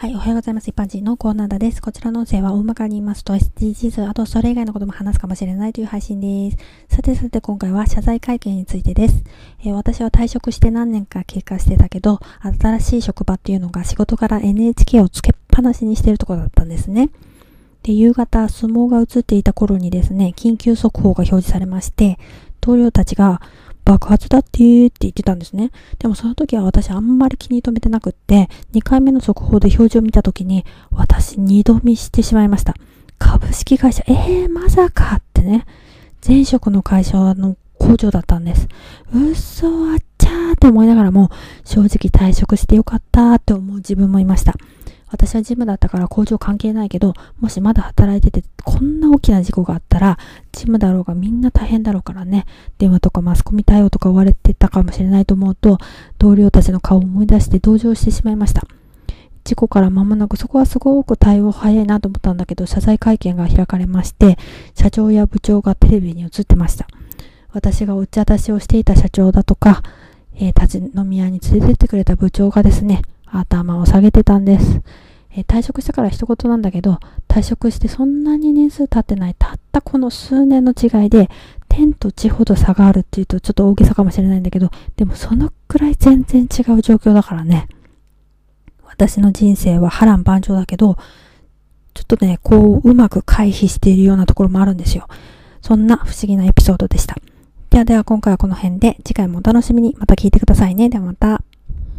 はい、おはようございます。一般人のコーナーです。こちらの音声は大まかに言いますと SDGs、あとそれ以外のことも話すかもしれないという配信です。さてさて今回は謝罪会見についてです。えー、私は退職して何年か経過してたけど、新しい職場っていうのが仕事から NHK をつけっぱなしにしてるところだったんですね。で、夕方、相撲が映っていた頃にですね、緊急速報が表示されまして、同僚たちが、爆発だってって言ってたんですね。でもその時は私あんまり気に留めてなくって、2回目の速報で表示を見た時に、私二度見してしまいました。株式会社、えー、まさかってね、前職の会社の工場だったんです。うっそあっちゃーって思いながらも、正直退職してよかったーって思う自分もいました。私はジムだったから工場関係ないけど、もしまだ働いてて、こんな大きな事故があったら、ジムだろうがみんな大変だろうからね、電話とかマスコミ対応とか追われてたかもしれないと思うと、同僚たちの顔を思い出して同情してしまいました。事故から間もなくそこはすごく対応早いなと思ったんだけど、謝罪会見が開かれまして、社長や部長がテレビに映ってました。私がお茶出しをしていた社長だとか、えー、立ち飲み屋に連れてってくれた部長がですね、頭を下げてたんです。えー、退職したから一言なんだけど、退職してそんなに年数経ってない、たったこの数年の違いで、天と地ほど差があるっていうとちょっと大げさかもしれないんだけど、でもそのくらい全然違う状況だからね。私の人生は波乱万丈だけど、ちょっとね、こう、うまく回避しているようなところもあるんですよ。そんな不思議なエピソードでした。ではでは今回はこの辺で、次回もお楽しみにまた聞いてくださいね。ではまた。